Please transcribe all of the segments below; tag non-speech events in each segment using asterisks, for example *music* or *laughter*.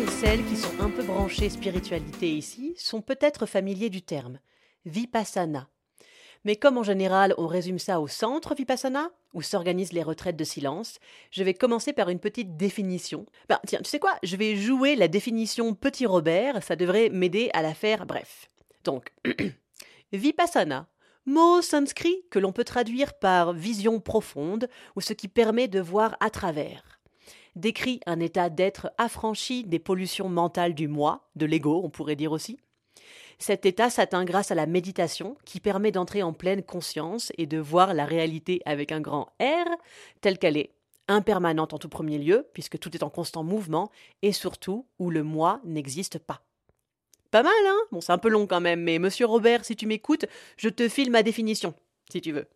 Et celles qui sont un peu branchés spiritualité ici sont peut-être familiers du terme Vipassana. Mais comme en général on résume ça au centre Vipassana, où s'organisent les retraites de silence, je vais commencer par une petite définition. Ben tiens, tu sais quoi? Je vais jouer la définition Petit Robert, ça devrait m'aider à la faire bref. Donc, *clears throat* Vipassana, mot sanskrit que l'on peut traduire par vision profonde ou ce qui permet de voir à travers. Décrit un état d'être affranchi des pollutions mentales du moi, de l'ego, on pourrait dire aussi. Cet état s'atteint grâce à la méditation qui permet d'entrer en pleine conscience et de voir la réalité avec un grand R telle qu'elle est, impermanente en tout premier lieu, puisque tout est en constant mouvement, et surtout où le moi n'existe pas. Pas mal, hein? Bon, c'est un peu long quand même, mais monsieur Robert, si tu m'écoutes, je te file ma définition, si tu veux.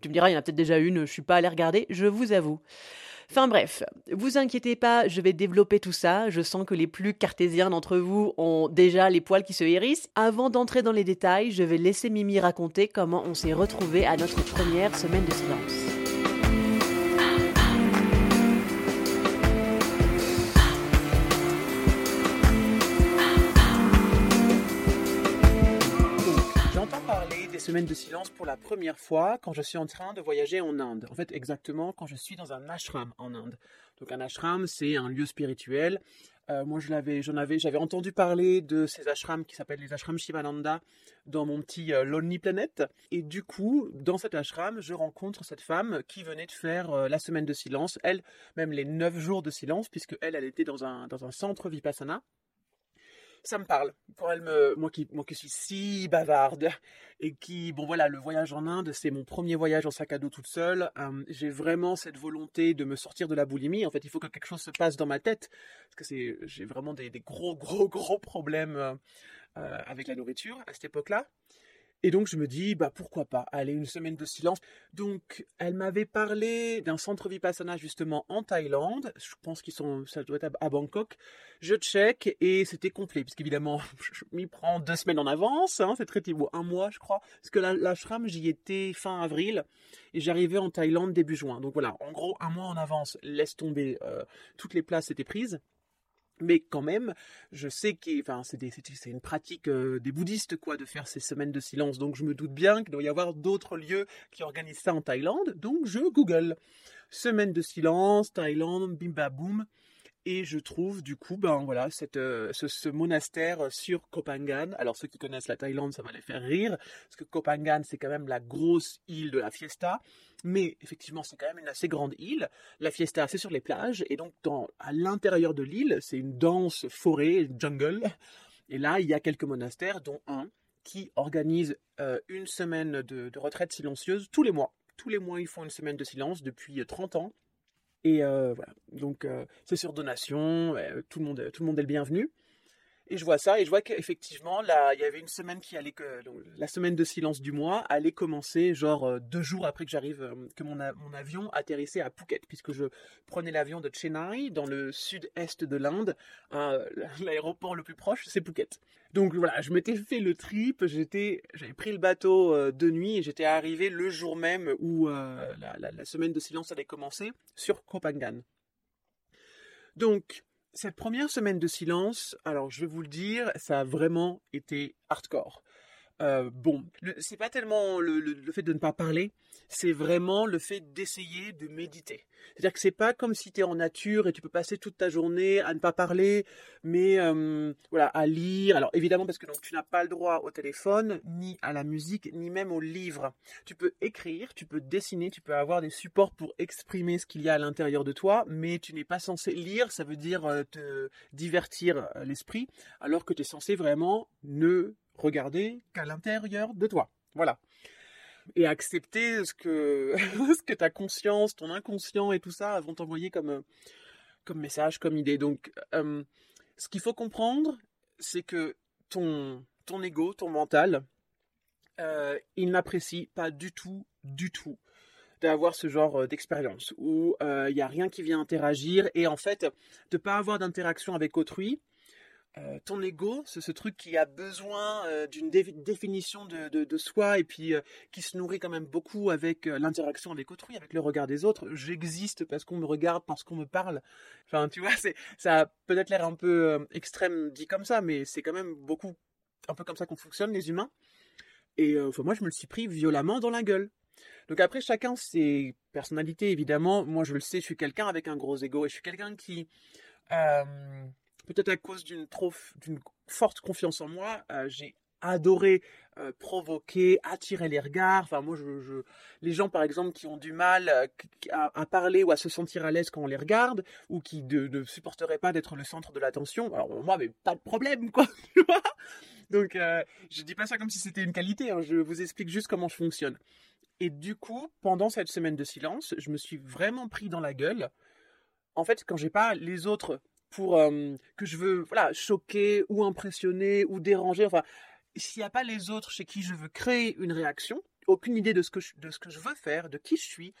Tu me diras, il y en a peut-être déjà une, je suis pas allé regarder, je vous avoue. Enfin bref, vous inquiétez pas, je vais développer tout ça. Je sens que les plus cartésiens d'entre vous ont déjà les poils qui se hérissent. Avant d'entrer dans les détails, je vais laisser Mimi raconter comment on s'est retrouvés à notre première semaine de silence. Semaines de silence pour la première fois quand je suis en train de voyager en Inde. En fait, exactement quand je suis dans un ashram en Inde. Donc un ashram, c'est un lieu spirituel. Euh, moi, je l'avais, j'en avais, j'avais entendu parler de ces ashrams qui s'appellent les ashrams Shivananda dans mon petit euh, Lonely Planet. Et du coup, dans cet ashram, je rencontre cette femme qui venait de faire euh, la semaine de silence. Elle, même les neuf jours de silence, puisque elle, elle était dans un dans un centre vipassana ça me parle. Quand elle me, moi qui, moi qui suis si bavarde et qui, bon voilà, le voyage en Inde, c'est mon premier voyage en sac à dos toute seule. Euh, j'ai vraiment cette volonté de me sortir de la boulimie. En fait, il faut que quelque chose se passe dans ma tête parce que c'est, j'ai vraiment des, des gros, gros, gros problèmes euh, euh, avec la nourriture à cette époque-là. Et donc je me dis, bah pourquoi pas, aller une semaine de silence. Donc elle m'avait parlé d'un centre Vipassana justement en Thaïlande. Je pense qu'ils sont, ça doit être à Bangkok. Je check et c'était complet, puisqu'évidemment *laughs* je m'y prends deux semaines en avance. Hein, c'est très ou un mois je crois, parce que la- l'ashram j'y étais fin avril et j'arrivais en Thaïlande début juin. Donc voilà, en gros un mois en avance. Laisse tomber, euh, toutes les places étaient prises. Mais quand même, je sais que c'est une pratique euh, des bouddhistes quoi de faire ces semaines de silence. Donc je me doute bien qu'il doit y avoir d'autres lieux qui organisent ça en Thaïlande. Donc je google semaine de silence Thaïlande, bim bam boum. Et je trouve du coup ben voilà euh, ce, monastère sur Koh Phangan. Alors ceux qui connaissent la Thaïlande, ça va les faire rire parce que Koh Phangan c'est quand même la grosse île de la fiesta. Mais effectivement, c'est quand même une assez grande île. La fiesta, c'est sur les plages. Et donc, à l'intérieur de l'île, c'est une dense forêt, jungle. Et là, il y a quelques monastères, dont un qui organise euh, une semaine de, retraite silencieuse tous les mois. Tous les mois, ils font une semaine de silence depuis euh, 30 ans. Et euh, voilà. Donc, euh, c'est sur donation. euh, tout, le monde, tout le monde est le bienvenu. Et je vois ça, et je vois qu'effectivement, là, il y avait une semaine qui allait, que, la semaine de silence du mois allait commencer, genre euh, deux jours après que j'arrive, euh, que mon, mon avion atterrissait à Phuket, puisque je prenais l'avion de Chennai, dans le sud-est de l'Inde. Euh, *laughs* L'aéroport le plus proche, c'est Phuket. Donc voilà, je m'étais fait le trip, j'étais, j'avais pris le bateau de nuit et j'étais arrivé le jour même où la, semaine de silence allait commencer sur Koh Phangan. Donc, cette première semaine de silence, alors je vais vous le dire, ça a vraiment été hardcore. Euh, bon, c'est pas tellement le, fait de ne pas parler, c'est vraiment le fait d'essayer de méditer. C'est-à-dire que c'est pas comme si tu es en nature et tu peux passer toute ta journée à ne pas parler, mais euh, voilà, à lire. Alors évidemment parce que donc tu n'as pas le droit au téléphone, ni à la musique, ni même au livre. Tu peux écrire, tu peux dessiner, tu peux avoir des supports pour exprimer ce qu'il y a à l'intérieur de toi, mais tu n'es pas censé lire, ça veut dire euh, te divertir l'esprit, alors que tu es censé vraiment ne regarder qu'à l'intérieur de toi. Voilà. Et accepter ce que, *laughs* ce que ta conscience, ton inconscient et tout ça vont t'envoyer comme, comme message, comme idée. Donc, euh, ce qu'il faut comprendre, c'est que ton, ton ego, ton mental, euh, il n'apprécie pas du tout, du tout d'avoir ce genre euh, d'expérience où il n'y a rien qui vient interagir et en fait de ne pas avoir d'interaction avec autrui, euh, ton ego, c'est ce truc qui a besoin euh, d'une définition de, soi et puis euh, qui se nourrit quand même beaucoup avec l'interaction avec autrui, avec le regard des autres. J'existe parce qu'on me regarde, parce qu'on me parle. Enfin, tu vois, ça a peut-être l'air un peu extrême dit comme ça, mais c'est quand même beaucoup un peu comme ça qu'on fonctionne les humains. Et moi, je me le suis pris violemment dans la gueule. Donc après, chacun ses personnalités, évidemment. Moi, je le sais, je suis quelqu'un avec un gros ego et je suis quelqu'un qui peut-être à cause d'une trop forte confiance en moi, euh, j'ai adoré euh, provoquer, attirer les regards. Enfin, moi, les gens, par exemple, qui ont du mal euh, à, parler ou à se sentir à l'aise quand on les regarde, ou qui ne supporteraient pas d'être le centre de l'attention, alors moi, pas de problème, quoi. *laughs* Donc, je dis pas ça comme si c'était une qualité. Hein, je vous explique juste comment je fonctionne. Et du coup, pendant cette semaine de silence, je me suis vraiment pris dans la gueule. En fait, quand j'ai pas les autres pour que je veux voilà choquer ou impressionner ou déranger. Enfin, s'il n'y a pas les autres chez qui je veux créer une réaction, aucune idée de ce que je, de ce que je veux faire, de qui je suis.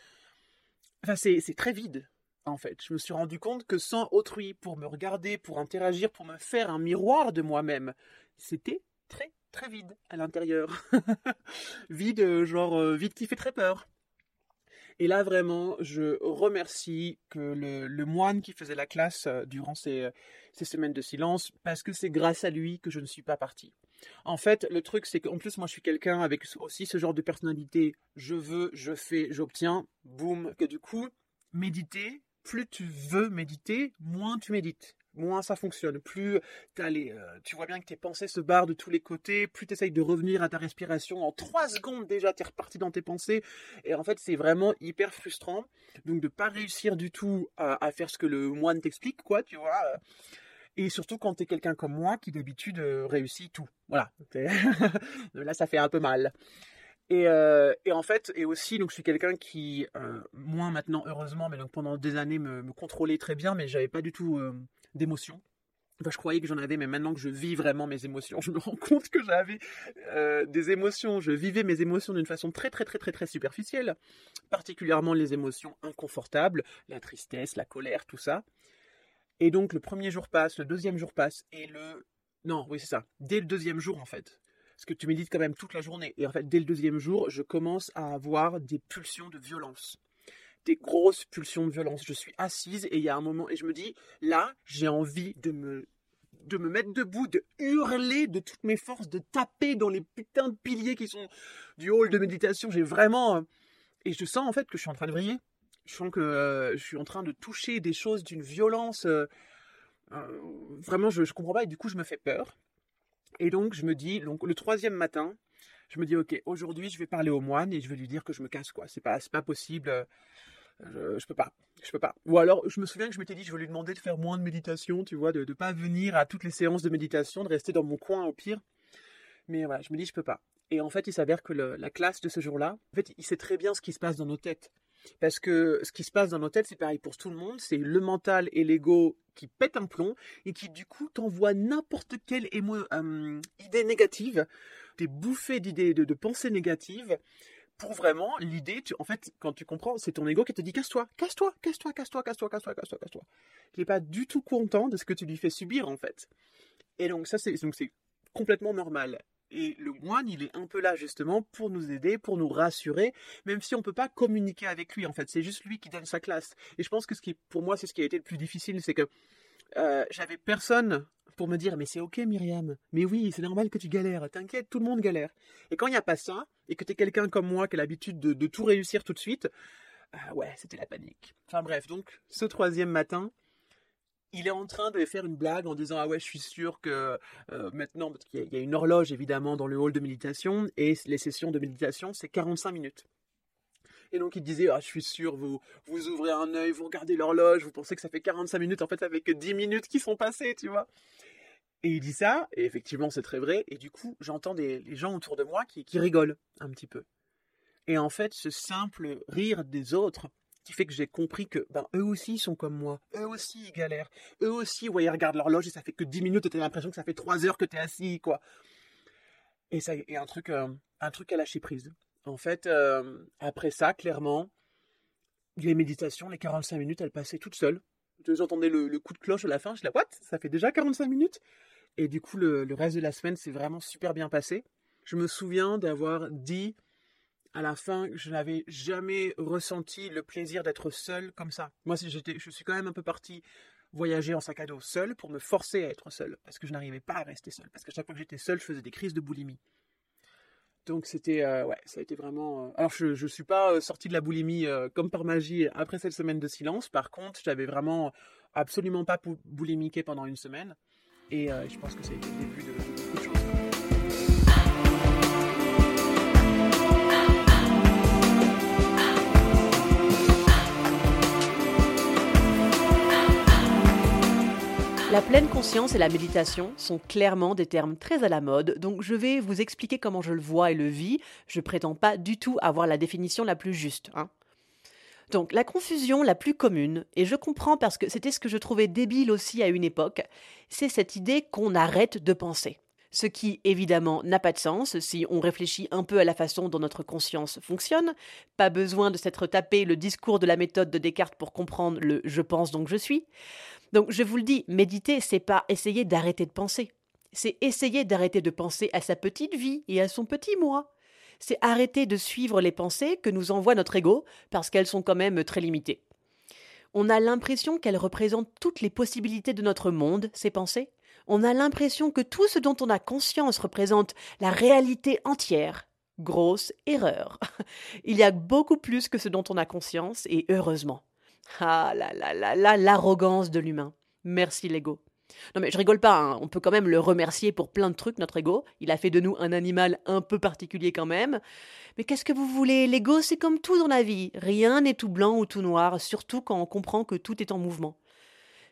Enfin, c'est très vide. En fait, je me suis rendu compte que sans autrui pour me regarder, pour interagir, pour me faire un miroir de moi-même, c'était très très vide à l'intérieur. *laughs* vide, euh, genre euh, vide qui fait très peur. Et là, vraiment, je remercie que le, moine qui faisait la classe euh, durant ces, ces, semaines de silence, parce que c'est grâce à lui que je ne suis pas parti. En fait, le truc, c'est qu'en plus, moi, je suis quelqu'un avec aussi ce genre de personnalité. Je veux, je fais, j'obtiens, boum. Que du coup, méditer, plus tu veux méditer, moins tu médites moins ça fonctionne. Plus euh, tu vois bien que tes pensées se barrent de tous les côtés, plus tu essayes de revenir à ta respiration. En trois secondes déjà, tu es reparti dans tes pensées. Et en fait, c'est vraiment hyper frustrant. Donc de pas réussir du tout à, faire ce que le moine t'explique, quoi, tu vois. Et surtout quand tu es quelqu'un comme moi qui d'habitude euh, réussit tout. Voilà. *laughs* Là, ça fait un peu mal. Euh, et, en fait, et aussi, donc je suis quelqu'un qui, moins maintenant heureusement, mais donc pendant des années me, me contrôlait très bien, mais j'avais pas du tout d'émotions. je croyais que j'en avais, mais maintenant que je vis vraiment mes émotions, *laughs* je me rends compte que j'avais euh, des émotions. Je vivais mes émotions d'une façon très, très, très, très, très superficielle. Particulièrement les émotions inconfortables, la tristesse, la colère, tout ça. Et donc, le premier jour passe, le deuxième jour passe, et le. Non, oui, c'est ça. Dès le deuxième jour, en fait. Parce que tu médites quand même toute la journée. Et en fait, dès le deuxième jour, je commence à avoir des pulsions de violence des grosses pulsions de violence. Je suis assise et il y a un moment et je me dis, là, j'ai envie de me de me mettre debout, de hurler de toutes mes forces, de taper dans les putains de piliers qui sont du hall de méditation. J'ai vraiment euh, et je sens en fait que je suis en train de briller. Je sens que euh, je suis en train de toucher des choses d'une violence. Euh, vraiment, je, ne comprends pas et du coup, je me fais peur. Et donc, je me dis, donc le troisième matin, je me dis, ok, aujourd'hui, je vais parler au moine et je vais lui dire que je me casse quoi. C'est pas, pas possible je, je, peux pas, je peux pas. Ou alors, je me souviens que je m'étais dit, je vais lui demander de faire moins de méditation, tu vois, de ne pas venir à toutes les séances de méditation, de rester dans mon coin au pire. Mais voilà, je me dis, je peux pas. Et en fait, il s'avère que la classe de ce jour-là, en fait, il sait très bien ce qui se passe dans nos têtes. Parce que ce qui se passe dans nos têtes, c'est pareil pour tout le monde, c'est le mental et l'ego qui pètent un plomb et qui du coup t'envoient n'importe quelle euh, idée négative, des bouffées d'idées, de, de pensées négatives, pour vraiment l'idée, en fait, quand tu comprends, c'est ton ego qui te dit casse-toi, casse-toi, casse-toi, casse-toi, casse-toi, casse-toi, casse-toi, casse-toi. Il n'est pas du tout content de ce que tu lui fais subir, en fait. Et donc, ça, c'est, donc complètement normal. Et le moine, il est un peu là, justement, pour nous aider, pour nous rassurer, même si on ne peut pas communiquer avec lui, en fait. C'est juste lui qui donne sa classe. Et je pense que ce qui, pour moi, c'est ce qui a été le plus difficile, c'est que euh, j'avais personne pour me dire mais c'est ok Myriam, mais oui c'est normal que tu galères, t'inquiète, tout le monde galère. Et quand il n'y a pas ça, et que tu es quelqu'un comme moi qui a l'habitude de, tout réussir tout de suite, ah ouais c'était la panique. Enfin bref, donc ce troisième matin, il est en train de faire une blague en disant ah ouais je suis sûr que euh, maintenant parce qu'il y, a une horloge évidemment dans le hall de méditation et les sessions de méditation c'est 45 minutes. Et donc il disait ah je suis sûr vous vous ouvrez un œil vous regardez l'horloge vous pensez que ça fait 45 minutes en fait ça fait que 10 minutes qui sont passées tu vois. Et il dit ça et effectivement c'est très vrai et du coup j'entends des les gens autour de moi qui, qui rigolent un petit peu. Et en fait ce simple rire des autres qui fait que j'ai compris que ben, eux aussi sont comme moi, eux aussi ils galèrent, eux aussi ouais, ils regardent l'horloge et ça fait que 10 minutes et t'as l'impression que ça fait 3 heures que t'es assis, quoi. Et ça et un truc, euh, un truc à lâcher prise. En fait, euh, après ça, clairement, les méditations, les 45 minutes, elles passaient toutes seules. J'entendais le, le, coup de cloche à la fin, je la what? Ça fait déjà 45 minutes? Et du coup, le, reste de la semaine s'est vraiment super bien passé. Je me souviens d'avoir dit à la fin, je n'avais jamais ressenti le plaisir d'être seul comme ça. Moi, j'étais, je suis quand même un peu parti voyager en sac à dos seul pour me forcer à être seul, parce que je n'arrivais pas à rester seul, parce que chaque fois que j'étais seul, je faisais des crises de boulimie. Donc c'était, euh, ça a été vraiment. Euh, alors je, ne suis pas euh, sorti de la boulimie comme par magie après cette semaine de silence. Par contre, j'avais vraiment absolument pas boulimiqué pendant une semaine, et je pense que ça a été le début de de. La pleine conscience et la méditation sont clairement des termes très à la mode, donc je vais vous expliquer comment je le vois et le vis. Je prétends pas du tout avoir la définition la plus juste. Hein. Donc la confusion la plus commune, et je comprends parce que c'était ce que je trouvais débile aussi à une époque, c'est cette idée qu'on arrête de penser. Ce qui, évidemment, n'a pas de sens si on réfléchit un peu à la façon dont notre conscience fonctionne. Pas besoin de s'être tapé le discours de la méthode de Descartes pour comprendre le je pense donc je suis. Donc je vous le dis, méditer, c'est pas essayer d'arrêter de penser. C'est essayer d'arrêter de penser à sa petite vie et à son petit moi. C'est arrêter de suivre les pensées que nous envoie notre ego, parce qu'elles sont quand même très limitées. On a l'impression qu'elles représentent toutes les possibilités de notre monde, ces pensées. On a l'impression que tout ce dont on a conscience représente la réalité entière. Grosse erreur. *laughs* Il y a beaucoup plus que ce dont on a conscience, et heureusement. Ah là là là là, l'arrogance de l'humain. Merci l'ego. Non mais je rigole pas, hein. on peut quand même le remercier pour plein de trucs, notre ego. Il a fait de nous un animal un peu particulier quand même. Mais qu'est-ce que vous voulez L'ego, c'est comme tout dans la vie. Rien n'est tout blanc ou tout noir, surtout quand on comprend que tout est en mouvement.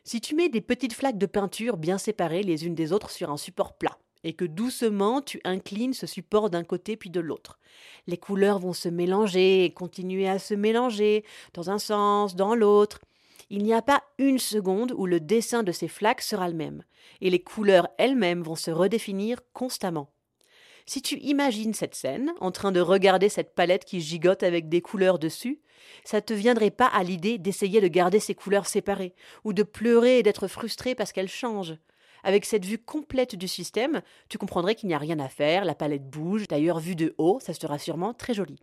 Si tu mets des petites flaques de peinture bien séparées les unes des autres sur un support plat, et que doucement tu inclines ce support d'un côté puis de l'autre. Les couleurs vont se mélanger et continuer à se mélanger dans un sens, dans l'autre. Il n'y a pas une seconde où le dessin de ces flaques sera le même, et les couleurs elles-mêmes vont se redéfinir constamment. Si tu imagines cette scène, en train de regarder cette palette qui gigote avec des couleurs dessus, ça te viendrait pas à l'idée d'essayer de garder ces couleurs séparées, ou de pleurer et d'être frustré parce qu'elles changent. Avec cette vue complète du système, tu comprendrais qu'il n'y a rien à faire, la palette bouge, d'ailleurs vue de haut, ça sera sûrement très joli.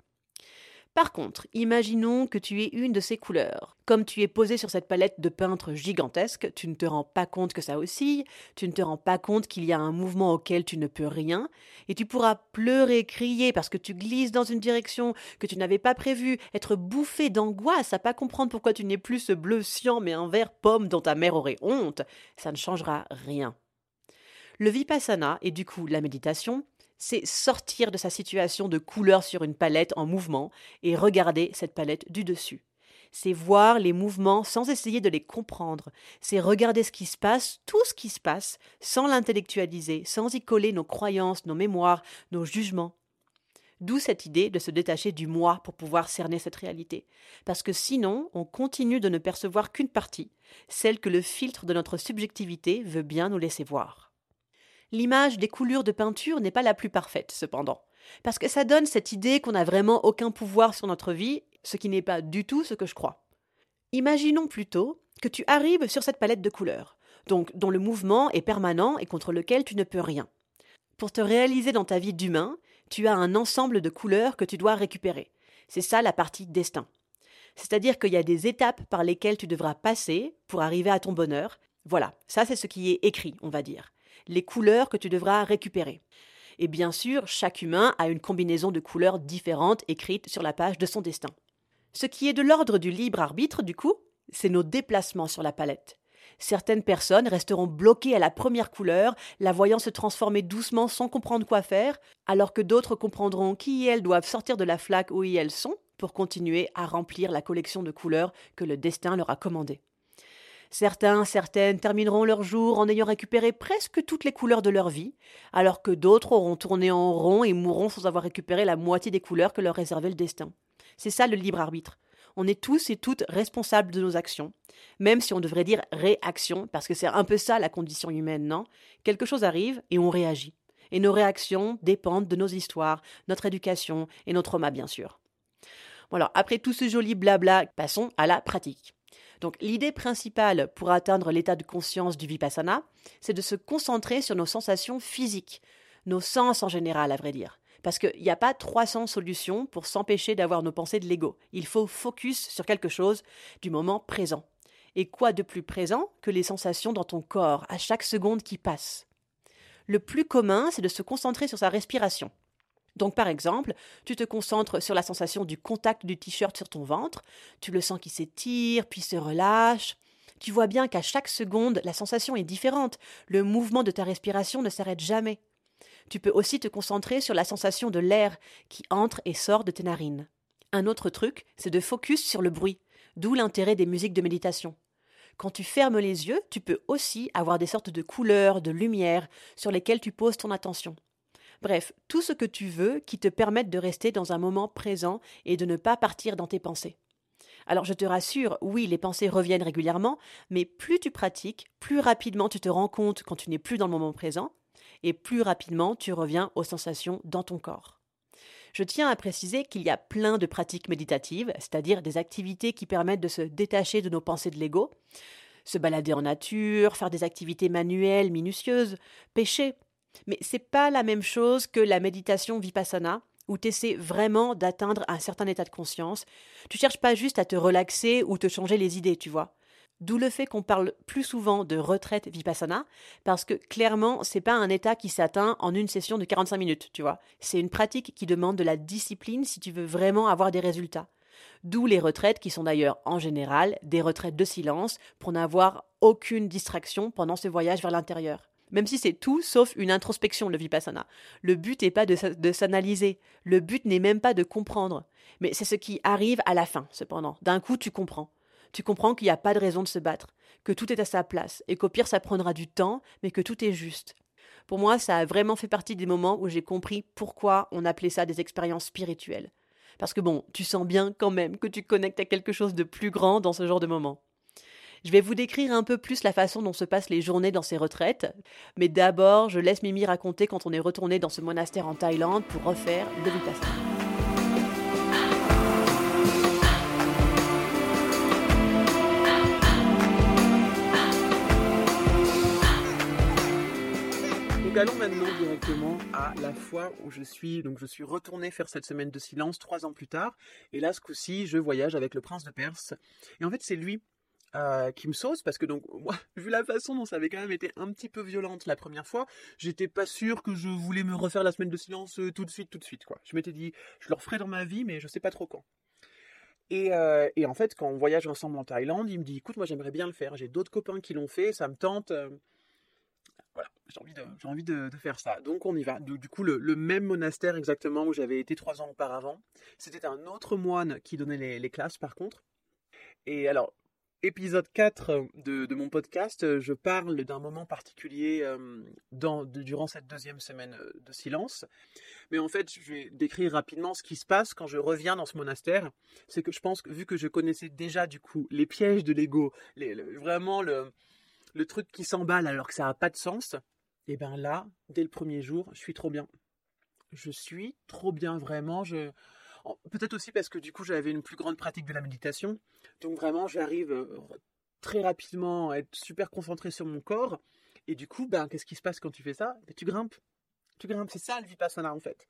Par contre, imaginons que tu aies une de ces couleurs. Comme tu es posé sur cette palette de peintre gigantesque, tu ne te rends pas compte que ça oscille, tu ne te rends pas compte qu'il y a un mouvement auquel tu ne peux rien, et tu pourras pleurer, crier parce que tu glisses dans une direction que tu n'avais pas prévue, être bouffé d'angoisse à pas comprendre pourquoi tu n'es plus ce bleu cyan mais un vert pomme dont ta mère aurait honte, ça ne changera rien. Le vipassana, et du coup la méditation, c'est sortir de sa situation de couleur sur une palette en mouvement et regarder cette palette du dessus. C'est voir les mouvements sans essayer de les comprendre. C'est regarder ce qui se passe, tout ce qui se passe, sans l'intellectualiser, sans y coller nos croyances, nos mémoires, nos jugements. D'où cette idée de se détacher du moi pour pouvoir cerner cette réalité. Parce que sinon, on continue de ne percevoir qu'une partie, celle que le filtre de notre subjectivité veut bien nous laisser voir. L'image des coulures de peinture n'est pas la plus parfaite, cependant, parce que ça donne cette idée qu'on n'a vraiment aucun pouvoir sur notre vie, ce qui n'est pas du tout ce que je crois. Imaginons plutôt que tu arrives sur cette palette de couleurs, donc dont le mouvement est permanent et contre lequel tu ne peux rien. Pour te réaliser dans ta vie d'humain, tu as un ensemble de couleurs que tu dois récupérer. C'est ça la partie destin. C'est-à-dire qu'il y a des étapes par lesquelles tu devras passer pour arriver à ton bonheur, Voilà, ça c'est ce qui est écrit, on va dire. Les couleurs que tu devras récupérer. Et bien sûr, chaque humain a une combinaison de couleurs différentes écrites sur la page de son destin. Ce qui est de l'ordre du libre arbitre, du coup, c'est nos déplacements sur la palette. Certaines personnes resteront bloquées à la première couleur, la voyant se transformer doucement sans comprendre quoi faire, alors que d'autres comprendront qui elles doivent sortir de la flaque où elles sont pour continuer à remplir la collection de couleurs que le destin leur a commandée. Certains, certaines termineront leur jour en ayant récupéré presque toutes les couleurs de leur vie, alors que d'autres auront tourné en rond et mourront sans avoir récupéré la moitié des couleurs que leur réservait le destin. C'est ça le libre arbitre. On est tous et toutes responsables de nos actions, même si on devrait dire réaction, parce que c'est un peu ça la condition humaine, non? Quelque chose arrive et on réagit. Et nos réactions dépendent de nos histoires, notre éducation et nos traumas, bien sûr. Voilà, après tout ce joli blabla, passons à la pratique. Donc l'idée principale pour atteindre l'état de conscience du vipassana, c'est de se concentrer sur nos sensations physiques, nos sens en général à vrai dire. Parce qu'il n'y a pas 300 solutions pour s'empêcher d'avoir nos pensées de l'ego. Il faut focus sur quelque chose du moment présent. Et quoi de plus présent que les sensations dans ton corps à chaque seconde qui passe? Le plus commun, c'est de se concentrer sur sa respiration. Donc par exemple, tu te concentres sur la sensation du contact du t-shirt sur ton ventre, tu le sens qui s'étire, puis se relâche. Tu vois bien qu'à chaque seconde, la sensation est différente, le mouvement de ta respiration ne s'arrête jamais. Tu peux aussi te concentrer sur la sensation de l'air qui entre et sort de tes narines. Un autre truc, c'est de focus sur le bruit, d'où l'intérêt des musiques de méditation. Quand tu fermes les yeux, tu peux aussi avoir des sortes de couleurs, de lumières sur lesquelles tu poses ton attention. Bref, tout ce que tu veux qui te permette de rester dans un moment présent et de ne pas partir dans tes pensées. Alors je te rassure, oui, les pensées reviennent régulièrement, mais plus tu pratiques, plus rapidement tu te rends compte quand tu n'es plus dans le moment présent, et plus rapidement tu reviens aux sensations dans ton corps. Je tiens à préciser qu'il y a plein de pratiques méditatives, c'est-à-dire des activités qui permettent de se détacher de nos pensées de l'ego, se balader en nature, faire des activités manuelles minutieuses, pêcher, mais c'est pas la même chose que la méditation vipassana, où tu essaies vraiment d'atteindre un certain état de conscience. Tu cherches pas juste à te relaxer ou te changer les idées, tu vois. D'où le fait qu'on parle plus souvent de retraite vipassana, parce que clairement, c'est pas un état qui s'atteint en une session de 45 minutes, tu vois. C'est une pratique qui demande de la discipline si tu veux vraiment avoir des résultats. D'où les retraites qui sont d'ailleurs en général des retraites de silence pour n'avoir aucune distraction pendant ce voyage vers l'intérieur. Même si c'est tout sauf une introspection, le vipassana. Le but n'est pas de, s'analyser, le but n'est même pas de comprendre. Mais c'est ce qui arrive à la fin, cependant. D'un coup, tu comprends. Tu comprends qu'il n'y a pas de raison de se battre, que tout est à sa place, et qu'au pire ça prendra du temps, mais que tout est juste. Pour moi, ça a vraiment fait partie des moments où j'ai compris pourquoi on appelait ça des expériences spirituelles. Parce que bon, tu sens bien quand même que tu connectes à quelque chose de plus grand dans ce genre de moment. Je vais vous décrire un peu plus la façon dont se passent les journées dans ces retraites, mais d'abord, je laisse Mimi raconter quand on est retourné dans ce monastère en Thaïlande pour refaire le Vipassana. Allons maintenant directement à la fois où je suis. Donc je suis retourné faire cette semaine de silence trois ans plus tard. Et là ce coup-ci je voyage avec le prince de Perse. Et en fait c'est lui euh, qui me sauce parce que donc *laughs* moi vu la façon dont ça avait quand même été un petit peu violente la première fois j'étais pas sûr que je voulais me refaire la semaine de silence euh, tout de suite tout de suite quoi. Je m'étais dit je le referai dans ma vie mais je sais pas trop quand. Et, euh, et, en fait quand on voyage ensemble en Thaïlande il me dit écoute moi j'aimerais bien le faire. J'ai d'autres copains qui l'ont fait ça me tente voilà. J'ai envie de j'ai envie de, faire ça. Donc on y va. Du, coup le, même monastère exactement où j'avais été trois ans auparavant. C'était un autre moine qui donnait les classes par contre. Et alors épisode 4 de, mon podcast, je parle d'un moment particulier euh, durant cette deuxième semaine euh, de silence. Mais en fait, je vais décrire rapidement ce qui se passe quand je reviens dans ce monastère. C'est que je pense que vu que je connaissais déjà du coup les pièges de l'ego, vraiment le, truc qui s'emballe alors que ça n'a pas de sens, et eh bien là, dès le premier jour, je suis trop bien. Je suis trop bien vraiment. Peut-être aussi parce que du coup j'avais une plus grande pratique de la méditation. Donc vraiment j'arrive euh, très rapidement à être super concentré sur mon corps. Et du coup, ben, qu'est-ce qui se passe quand tu fais ça? Ben, Tu grimpes. Tu grimpes, c'est ça le vipassana en fait.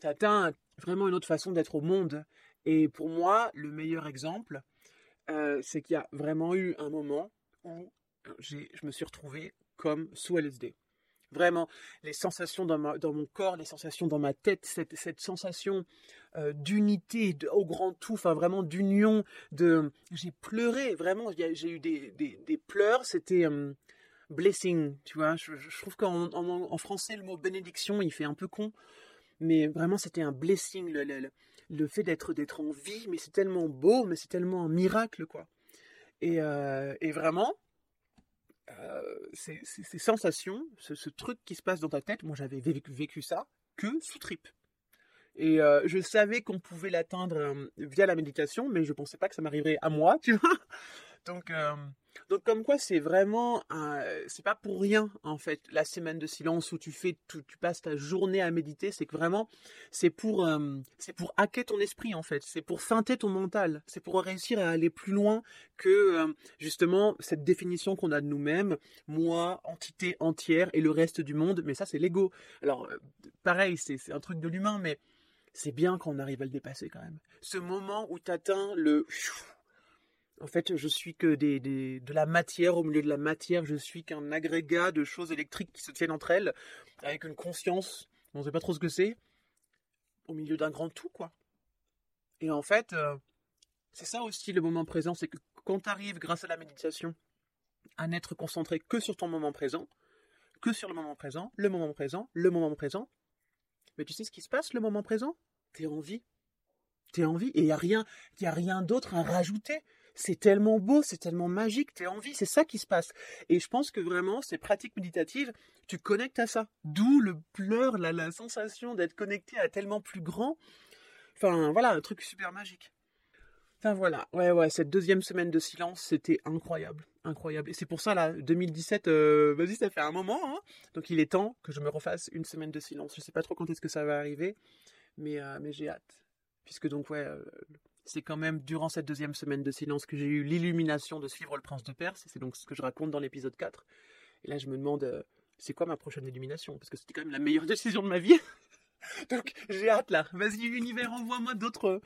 Tu atteins vraiment une autre façon d'être au monde. Et pour moi, le meilleur exemple, euh, c'est qu'il y a vraiment eu un moment où je me suis retrouvé comme sous LSD. Vraiment, les sensations dans, mon corps, les sensations dans ma tête, cette, sensation euh, d'unité au grand tout, enfin vraiment d'union. De, j'ai pleuré, vraiment, j'ai eu des, pleurs. C'était euh, blessing, tu vois. Je, trouve qu'en en, français, le mot bénédiction, il fait un peu con, mais vraiment, c'était un blessing, le, fait d'être d'être en vie. Mais c'est tellement beau, mais c'est tellement un miracle, quoi. Et, euh, et vraiment, euh, ces, sensations, ce, truc qui se passe dans ta tête, moi j'avais vécu, ça que sous trip. Et euh, je savais qu'on pouvait l'atteindre euh, via la méditation, mais je pensais pas que ça m'arriverait à moi, *laughs* tu vois. Donc, donc comme quoi c'est vraiment, c'est pas pour rien en fait la semaine de silence où tu fais, tu, passes ta journée à méditer, c'est que vraiment c'est pour, euh, c'est pour hacker ton esprit en fait, c'est pour feinter ton mental, c'est pour réussir à aller plus loin que euh, justement cette définition qu'on a de nous-mêmes, moi, entité entière et le reste du monde. Mais ça c'est l'ego. Alors euh, pareil, c'est un truc de l'humain, mais c'est bien quand on arrive à le dépasser quand même. Ce moment où tu atteins le en fait, je suis que des, de la matière au milieu de la matière. Je suis qu'un agrégat de choses électriques qui se tiennent entre elles, avec une conscience. On ne sait pas trop ce que c'est. Au milieu d'un grand tout, quoi. Et en fait, euh, c'est ça aussi le moment présent. C'est que quand tu arrives, grâce à la méditation, à n'être concentré que sur ton moment présent, que sur le moment présent, le moment présent, le moment présent, mais tu sais ce qui se passe le moment présent? T'es en vie. T'es en vie et il n'y a rien, a rien d'autre à rajouter c'est tellement beau, c'est tellement magique, t'es en vie, c'est ça qui se passe. Et je pense que vraiment, ces pratiques méditatives, tu connectes à ça. D'où le pleur, la, la sensation d'être connecté à tellement plus grand. Enfin, voilà, un truc super magique. Enfin voilà, ouais, ouais, cette deuxième semaine de silence, c'était incroyable, incroyable. Et c'est pour ça, là, 2017, euh, vas-y, ça fait un moment, hein donc il est temps que je me refasse une semaine de silence. Je sais pas trop quand est-ce que ça va arriver, mais, euh, mais j'ai hâte. Puisque donc, ouais, euh, c'est quand même durant cette deuxième semaine de silence que j'ai eu l'illumination de suivre le prince de Perse. C'est donc ce que je raconte dans l'épisode 4. Et là, je me demande, euh, c'est quoi ma prochaine illumination? Parce que c'était quand même la meilleure *laughs* décision de ma vie. *laughs* donc, j'ai hâte là. Vas-y, univers, envoie-moi d'autres,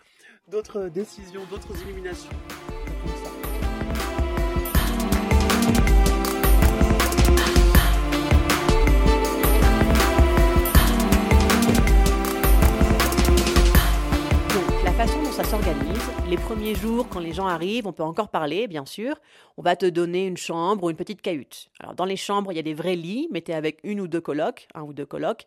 d'autres décisions, d'autres illuminations. Ça s'organise. Les premiers jours, quand les gens arrivent, on peut encore parler, bien sûr. On va te donner une chambre ou une petite cahute. Alors, dans les chambres, il y a des vrais lits, mais tu es avec une ou deux colocs, un ou deux colocs,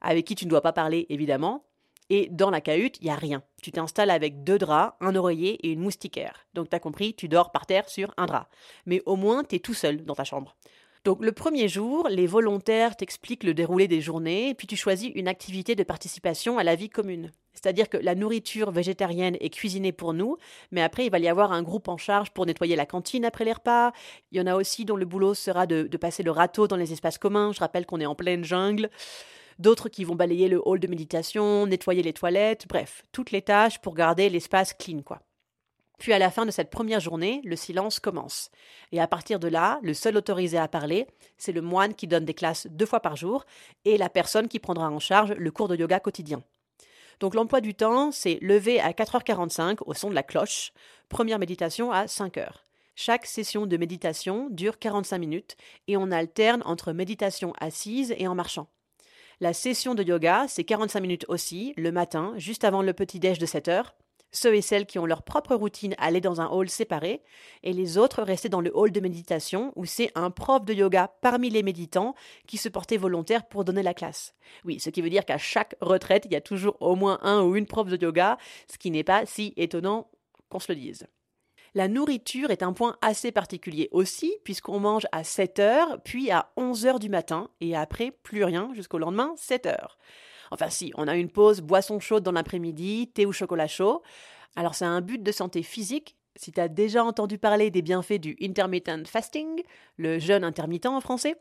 avec qui tu ne dois pas parler, évidemment. Et dans la cahute, il n'y a rien. Tu t'installes avec deux draps, un oreiller et une moustiquaire. Donc, tu as compris, tu dors par terre sur un drap. Mais au moins, tu es tout seul dans ta chambre. Donc le premier jour, les volontaires t'expliquent le déroulé des journées, puis tu choisis une activité de participation à la vie commune. C'est-à-dire que la nourriture végétarienne est cuisinée pour nous, mais après il va y avoir un groupe en charge pour nettoyer la cantine après les repas. Il y en a aussi dont le boulot sera de, passer le râteau dans les espaces communs. Je rappelle qu'on est en pleine jungle. D'autres qui vont balayer le hall de méditation, nettoyer les toilettes, bref, toutes les tâches pour garder l'espace clean. Puis à la fin de cette première journée, le silence commence. Et à partir de là, le seul autorisé à parler, c'est le moine qui donne des classes deux fois par jour et la personne qui prendra en charge le cours de yoga quotidien. Donc l'emploi du temps, c'est lever à 4h45 au son de la cloche, première méditation à 5h. Chaque session de méditation dure 45 minutes et on alterne entre méditation assise et en marchant. La session de yoga, c'est 45 minutes aussi, le matin, juste avant le petit-déj de 7 h ceux et celles qui ont leur propre routine allaient dans un hall séparé, et les autres restaient dans le hall de méditation, où c'est un prof de yoga parmi les méditants qui se portait volontaire pour donner la classe. Oui, ce qui veut dire qu'à chaque retraite, il y a toujours au moins un ou une prof de yoga, ce qui n'est pas si étonnant qu'on se le dise. La nourriture est un point assez particulier aussi, puisqu'on mange à 7 heures, puis à 11 heures du matin, et après plus rien jusqu'au lendemain, 7 heures. Enfin si, on a une pause boisson chaude dans l'après-midi, thé ou chocolat chaud. Alors c'est un but de santé physique. Si tu as déjà entendu parler des bienfaits du intermittent fasting, le jeûne intermittent en français,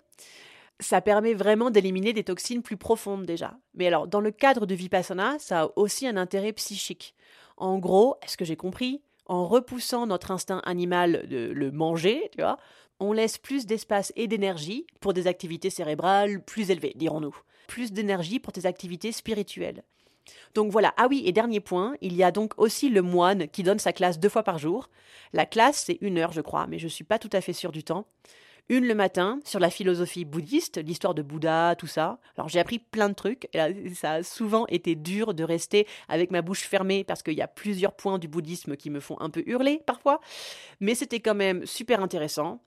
ça permet vraiment d'éliminer des toxines plus profondes déjà. Mais alors, dans le cadre du vipassana, ça a aussi un intérêt psychique. En gros, est-ce que j'ai compris? En repoussant notre instinct animal de le manger, tu vois, on laisse plus d'espace et d'énergie pour des activités cérébrales plus élevées, dirons-nous plus d'énergie pour tes activités spirituelles. Donc voilà, ah oui, et dernier point, il y a donc aussi le moine qui donne sa classe deux fois par jour. La classe, c'est une heure, je crois, mais je ne suis pas tout à fait sûre du temps. Une le matin sur la philosophie bouddhiste, l'histoire de Bouddha, tout ça. Alors j'ai appris plein de trucs. Et ça a souvent été dur de rester avec ma bouche fermée parce qu'il y a plusieurs points du bouddhisme qui me font un peu hurler parfois. Mais c'était quand même super intéressant.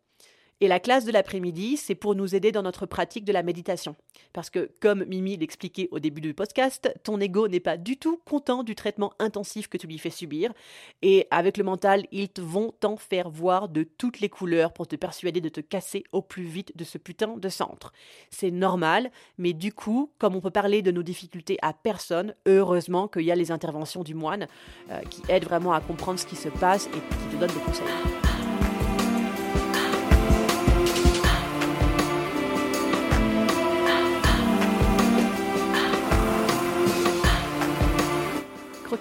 Et la classe de l'après-midi, c'est pour nous aider dans notre pratique de la méditation. Parce que, comme Mimi l'expliquait au début du podcast, ton ego n'est pas du tout content du traitement intensif que tu lui fais subir. Et avec le mental, ils vont t'en faire voir de toutes les couleurs pour te persuader de te casser au plus vite de ce putain de centre. C'est normal, mais du coup, comme on peut parler de nos difficultés à personne, heureusement qu'il y a les interventions du moine euh, qui aident vraiment à comprendre ce qui se passe et qui te donnent des conseils.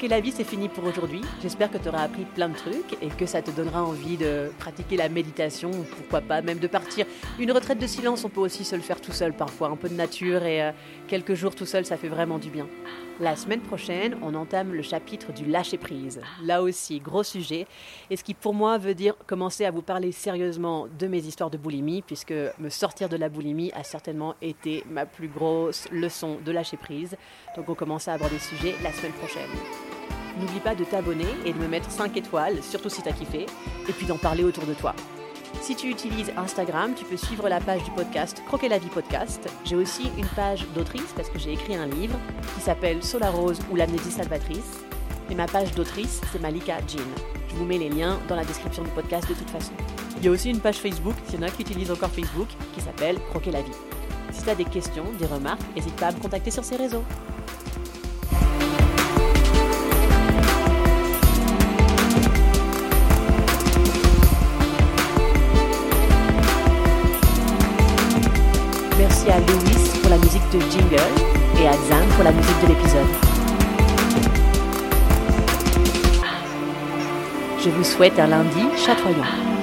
La vie, c'est fini pour aujourd'hui. J'espère que tu auras appris plein de trucs et que ça te donnera envie de pratiquer la méditation, pourquoi pas même de partir. Une retraite de silence, on peut aussi se le faire tout seul parfois, un peu de nature et euh, quelques jours tout seul, ça fait vraiment du bien. La semaine prochaine, on entame le chapitre du lâcher prise. Là aussi, gros sujet, et ce qui pour moi veut dire commencer à vous parler sérieusement de mes histoires de boulimie, puisque me sortir de la boulimie a certainement été ma plus grosse leçon de lâcher prise. Donc on commence à aborder le sujet la semaine prochaine. N'oublie pas de t'abonner et de me mettre 5 étoiles, surtout si t'as kiffé, et puis d'en parler autour de toi. Si tu utilises Instagram, tu peux suivre la page du podcast Croquer la vie podcast. J'ai aussi une page d'autrice parce que j'ai écrit un livre qui s'appelle Solarose ou l'amnésie salvatrice. Et ma page d'autrice, c'est Malika Jean. Je vous mets les liens dans la description du podcast de toute façon. Il y a aussi une page Facebook, s'il y en a qui utilisent encore Facebook, qui s'appelle Croquer la vie. Si tu as des questions, des remarques, n'hésite pas à me contacter sur ces réseaux. Jingle et à Zan pour la musique de l'épisode. Je vous souhaite un lundi chatoyant.